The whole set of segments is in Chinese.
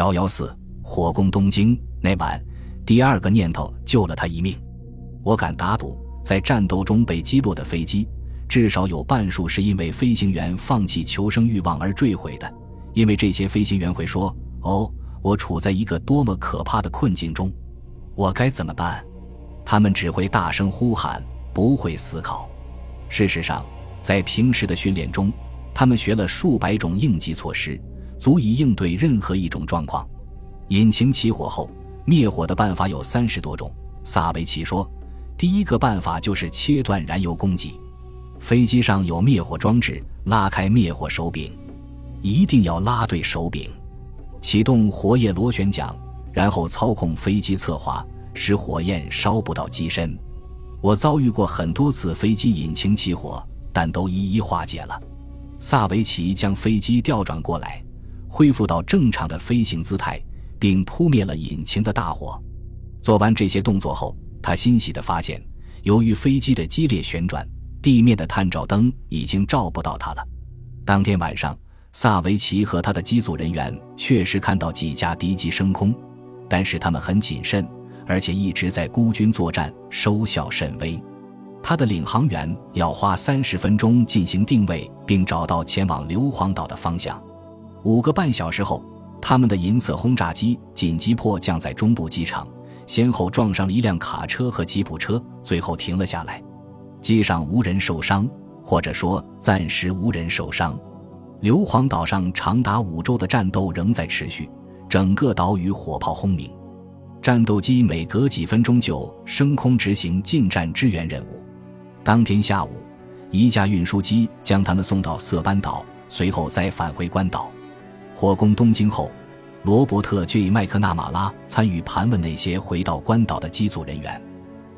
幺幺四火攻东京那晚，第二个念头救了他一命。我敢打赌，在战斗中被击落的飞机，至少有半数是因为飞行员放弃求生欲望而坠毁的。因为这些飞行员会说：“哦，我处在一个多么可怕的困境中，我该怎么办？”他们只会大声呼喊，不会思考。事实上，在平时的训练中，他们学了数百种应急措施。足以应对任何一种状况。引擎起火后，灭火的办法有三十多种。萨维奇说：“第一个办法就是切断燃油供给。飞机上有灭火装置，拉开灭火手柄，一定要拉对手柄，启动活页螺旋桨，然后操控飞机侧滑，使火焰烧不到机身。我遭遇过很多次飞机引擎起火，但都一一化解了。”萨维奇将飞机调转过来。恢复到正常的飞行姿态，并扑灭了引擎的大火。做完这些动作后，他欣喜地发现，由于飞机的激烈旋转，地面的探照灯已经照不到他了。当天晚上，萨维奇和他的机组人员确实看到几架敌机升空，但是他们很谨慎，而且一直在孤军作战，收效甚微。他的领航员要花三十分钟进行定位，并找到前往硫磺岛的方向。五个半小时后，他们的银色轰炸机紧急迫降在中部机场，先后撞上了一辆卡车和吉普车，最后停了下来。机上无人受伤，或者说暂时无人受伤。硫磺岛上长达五周的战斗仍在持续，整个岛屿火炮轰鸣，战斗机每隔几分钟就升空执行近战支援任务。当天下午，一架运输机将他们送到色班岛，随后再返回关岛。火攻东京后，罗伯特 ·J· 麦克纳马拉参与盘问那些回到关岛的机组人员，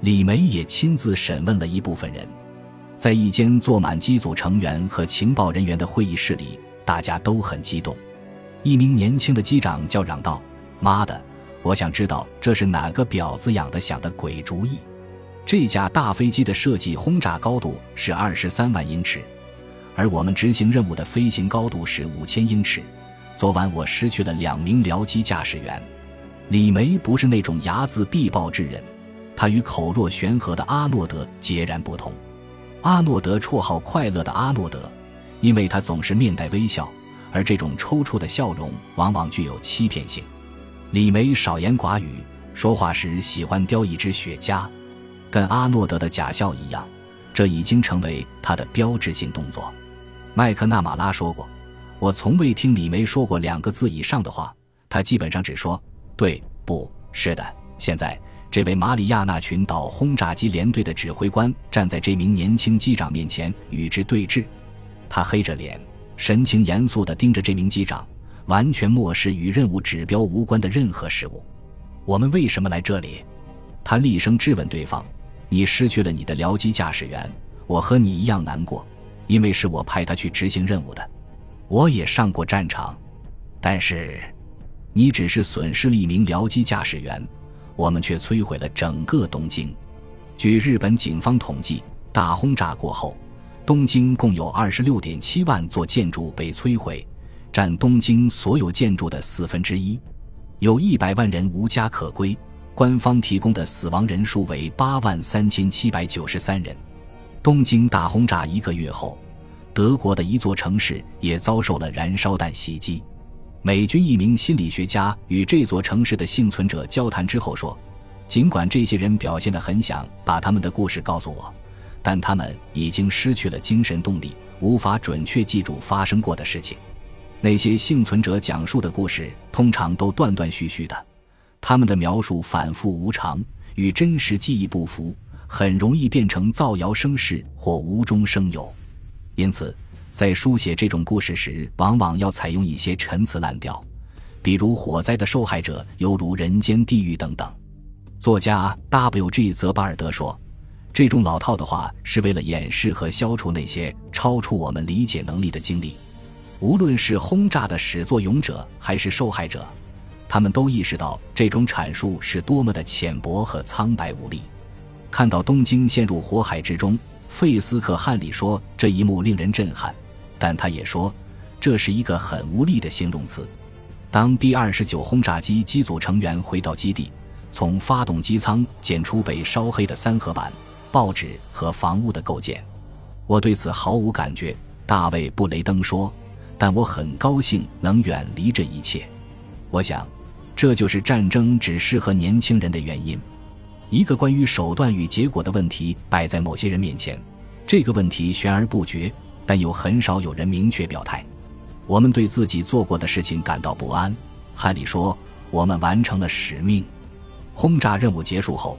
李梅也亲自审问了一部分人。在一间坐满机组成员和情报人员的会议室里，大家都很激动。一名年轻的机长叫嚷道：“妈的，我想知道这是哪个婊子养的想的鬼主意！这架大飞机的设计轰炸高度是二十三万英尺，而我们执行任务的飞行高度是五千英尺。”昨晚我失去了两名僚机驾驶员。李梅不是那种睚眦必报之人，他与口若悬河的阿诺德截然不同。阿诺德绰号“快乐的阿诺德”，因为他总是面带微笑，而这种抽搐的笑容往往具有欺骗性。李梅少言寡语，说话时喜欢叼一支雪茄，跟阿诺德的假笑一样，这已经成为他的标志性动作。麦克纳马拉说过。我从未听李梅说过两个字以上的话，她基本上只说“对，不是的”。现在，这位马里亚纳群岛轰炸机联队的指挥官站在这名年轻机长面前与之对峙，他黑着脸，神情严肃地盯着这名机长，完全漠视与任务指标无关的任何事物。我们为什么来这里？他厉声质问对方：“你失去了你的僚机驾驶员，我和你一样难过，因为是我派他去执行任务的。”我也上过战场，但是，你只是损失了一名僚机驾驶员，我们却摧毁了整个东京。据日本警方统计，大轰炸过后，东京共有二十六点七万座建筑被摧毁，占东京所有建筑的四分之一，有一百万人无家可归。官方提供的死亡人数为八万三千七百九十三人。东京大轰炸一个月后。德国的一座城市也遭受了燃烧弹袭击。美军一名心理学家与这座城市的幸存者交谈之后说：“尽管这些人表现得很想把他们的故事告诉我，但他们已经失去了精神动力，无法准确记住发生过的事情。那些幸存者讲述的故事通常都断断续续的，他们的描述反复无常，与真实记忆不符，很容易变成造谣生事或无中生有。”因此，在书写这种故事时，往往要采用一些陈词滥调，比如火灾的受害者犹如人间地狱等等。作家 W.G. 泽巴尔德说：“这种老套的话是为了掩饰和消除那些超出我们理解能力的经历。无论是轰炸的始作俑者还是受害者，他们都意识到这种阐述是多么的浅薄和苍白无力。看到东京陷入火海之中。”费斯克汉里说：“这一幕令人震撼，但他也说，这是一个很无力的形容词。当 B 二十九轰炸机机组成员回到基地，从发动机舱检出被烧黑的三合板、报纸和房屋的构件，我对此毫无感觉。大卫·布雷登说：“但我很高兴能远离这一切。我想，这就是战争只适合年轻人的原因。一个关于手段与结果的问题摆在某些人面前，这个问题悬而不决，但又很少有人明确表态。我们对自己做过的事情感到不安。”汉里说：“我们完成了使命。轰炸任务结束后，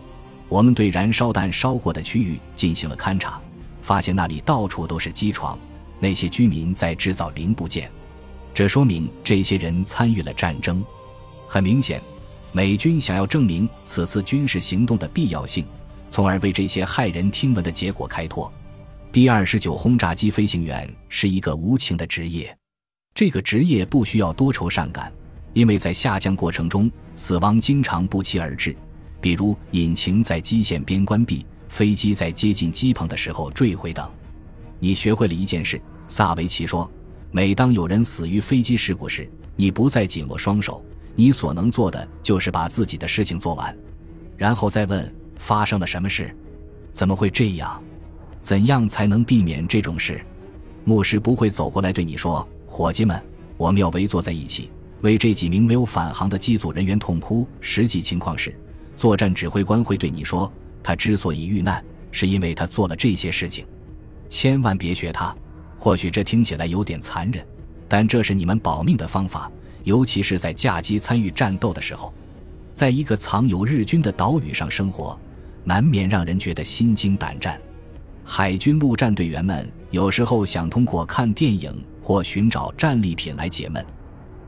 我们对燃烧弹烧过的区域进行了勘察，发现那里到处都是机床。”那些居民在制造零部件，这说明这些人参与了战争。很明显，美军想要证明此次军事行动的必要性，从而为这些骇人听闻的结果开脱。B 二十九轰炸机飞行员是一个无情的职业，这个职业不需要多愁善感，因为在下降过程中，死亡经常不期而至，比如引擎在基线边关闭、飞机在接近机棚的时候坠毁等。你学会了一件事，萨维奇说：“每当有人死于飞机事故时，你不再紧握双手，你所能做的就是把自己的事情做完，然后再问发生了什么事，怎么会这样，怎样才能避免这种事。”牧师不会走过来对你说：“伙计们，我们要围坐在一起，为这几名没有返航的机组人员痛哭。”实际情况是，作战指挥官会对你说：“他之所以遇难，是因为他做了这些事情。”千万别学他，或许这听起来有点残忍，但这是你们保命的方法，尤其是在驾机参与战斗的时候。在一个藏有日军的岛屿上生活，难免让人觉得心惊胆战。海军陆战队员们有时候想通过看电影或寻找战利品来解闷，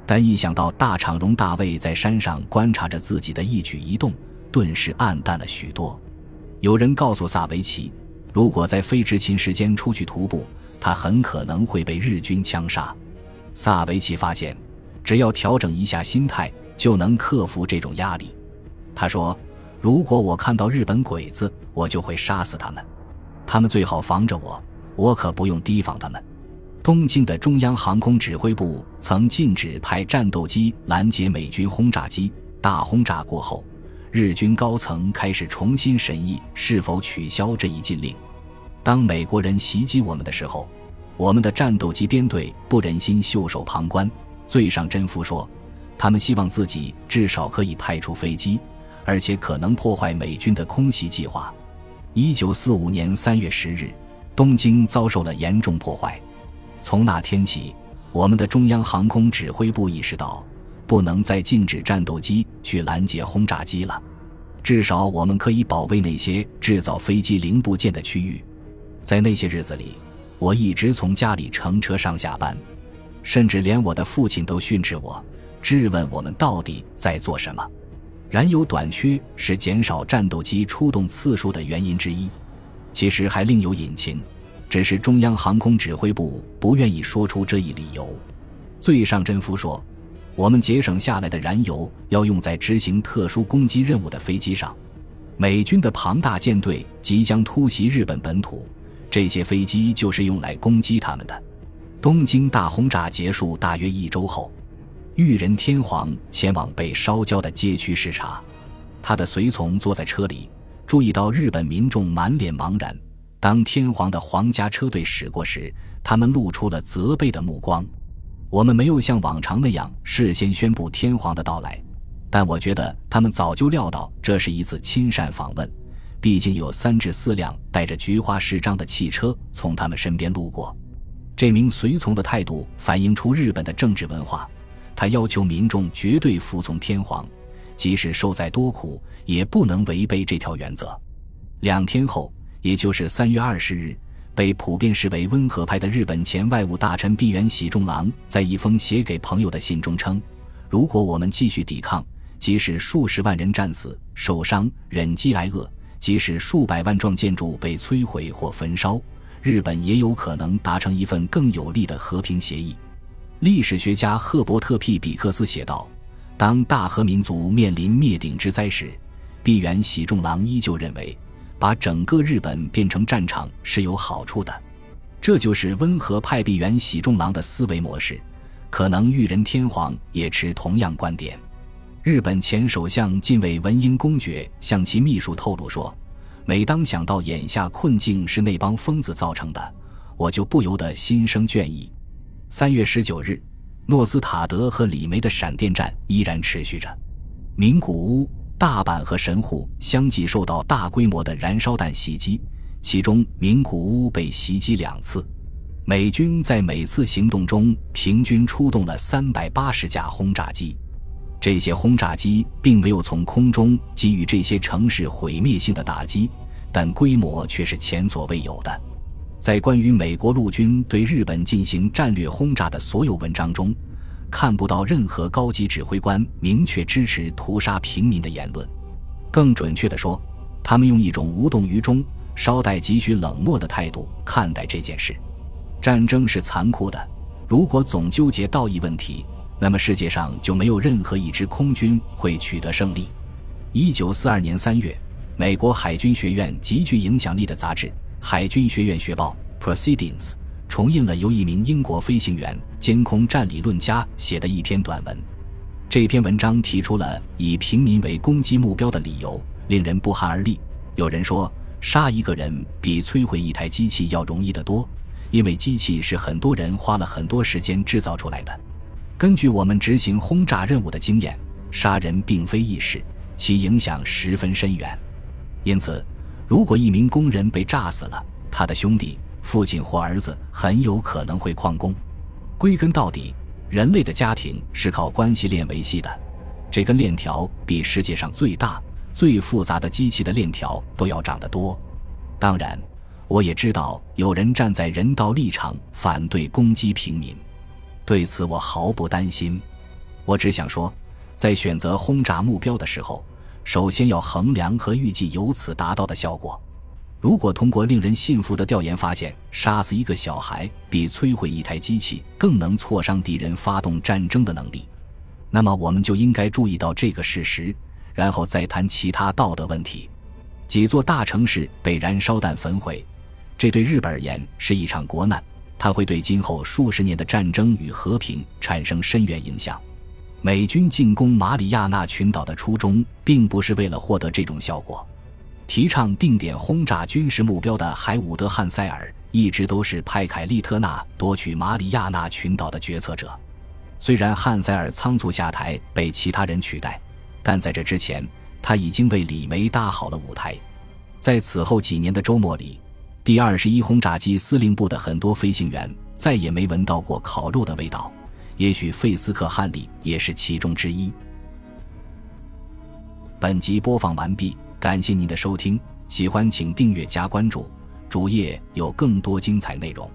但一想到大场荣大卫在山上观察着自己的一举一动，顿时黯淡了许多。有人告诉萨维奇。如果在非执勤时间出去徒步，他很可能会被日军枪杀。萨维奇发现，只要调整一下心态，就能克服这种压力。他说：“如果我看到日本鬼子，我就会杀死他们。他们最好防着我，我可不用提防他们。”东京的中央航空指挥部曾禁止派战斗机拦截美军轰炸机。大轰炸过后。日军高层开始重新审议是否取消这一禁令。当美国人袭击我们的时候，我们的战斗机编队不忍心袖手旁观。最上真夫说，他们希望自己至少可以派出飞机，而且可能破坏美军的空袭计划。一九四五年三月十日，东京遭受了严重破坏。从那天起，我们的中央航空指挥部意识到。不能再禁止战斗机去拦截轰炸机了，至少我们可以保卫那些制造飞机零部件的区域。在那些日子里，我一直从家里乘车上下班，甚至连我的父亲都训斥我，质问我们到底在做什么。燃油短缺是减少战斗机出动次数的原因之一，其实还另有隐情，只是中央航空指挥部不愿意说出这一理由。最上真夫说。我们节省下来的燃油要用在执行特殊攻击任务的飞机上。美军的庞大舰队即将突袭日本本土，这些飞机就是用来攻击他们的。东京大轰炸结束大约一周后，裕仁天皇前往被烧焦的街区视察。他的随从坐在车里，注意到日本民众满脸茫然。当天皇的皇家车队驶过时，他们露出了责备的目光。我们没有像往常那样事先宣布天皇的到来，但我觉得他们早就料到这是一次亲善访问。毕竟有三至四辆带着菊花式章的汽车从他们身边路过。这名随从的态度反映出日本的政治文化，他要求民众绝对服从天皇，即使受再多苦，也不能违背这条原则。两天后，也就是三月二十日。被普遍视为温和派的日本前外务大臣闭原喜重郎在一封写给朋友的信中称：“如果我们继续抵抗，即使数十万人战死、受伤、忍饥挨饿，即使数百万幢建筑被摧毁或焚烧，日本也有可能达成一份更有利的和平协议。”历史学家赫伯特 ·P· 比克斯写道：“当大和民族面临灭顶之灾时，闭原喜重郎依旧认为。”把整个日本变成战场是有好处的，这就是温和派闭原喜重郎的思维模式。可能裕仁天皇也持同样观点。日本前首相近卫文英公爵向其秘书透露说：“每当想到眼下困境是那帮疯子造成的，我就不由得心生倦意。”三月十九日，诺斯塔德和李梅的闪电战依然持续着。名古屋、大阪和神户相继受到大规模的燃烧弹袭击，其中名古屋被袭击两次。美军在每次行动中平均出动了三百八十架轰炸机。这些轰炸机并没有从空中给予这些城市毁灭性的打击，但规模却是前所未有的。在关于美国陆军对日本进行战略轰炸的所有文章中，看不到任何高级指挥官明确支持屠杀平民的言论。更准确地说，他们用一种无动于衷、稍带几许冷漠的态度看待这件事。战争是残酷的，如果总纠结道义问题。那么世界上就没有任何一支空军会取得胜利。一九四二年三月，美国海军学院极具影响力的杂志《海军学院学报》（Proceedings） 重印了由一名英国飞行员、监控战理论家写的一篇短文。这篇文章提出了以平民为攻击目标的理由，令人不寒而栗。有人说，杀一个人比摧毁一台机器要容易得多，因为机器是很多人花了很多时间制造出来的。根据我们执行轰炸任务的经验，杀人并非易事，其影响十分深远。因此，如果一名工人被炸死了，他的兄弟、父亲或儿子很有可能会旷工。归根到底，人类的家庭是靠关系链维系的，这根链条比世界上最大、最复杂的机器的链条都要长得多。当然，我也知道有人站在人道立场反对攻击平民。对此我毫不担心，我只想说，在选择轰炸目标的时候，首先要衡量和预计由此达到的效果。如果通过令人信服的调研发现，杀死一个小孩比摧毁一台机器更能挫伤敌人发动战争的能力，那么我们就应该注意到这个事实，然后再谈其他道德问题。几座大城市被燃烧弹焚毁，这对日本而言是一场国难。它会对今后数十年的战争与和平产生深远影响。美军进攻马里亚纳群岛的初衷，并不是为了获得这种效果。提倡定点轰炸军事目标的海伍德·汉塞尔，一直都是派凯利特纳夺取马里亚纳群岛的决策者。虽然汉塞尔仓促下台，被其他人取代，但在这之前，他已经为李梅搭好了舞台。在此后几年的周末里。第二十一轰炸机司令部的很多飞行员再也没闻到过烤肉的味道，也许费斯克汉利也是其中之一。本集播放完毕，感谢您的收听，喜欢请订阅加关注，主页有更多精彩内容。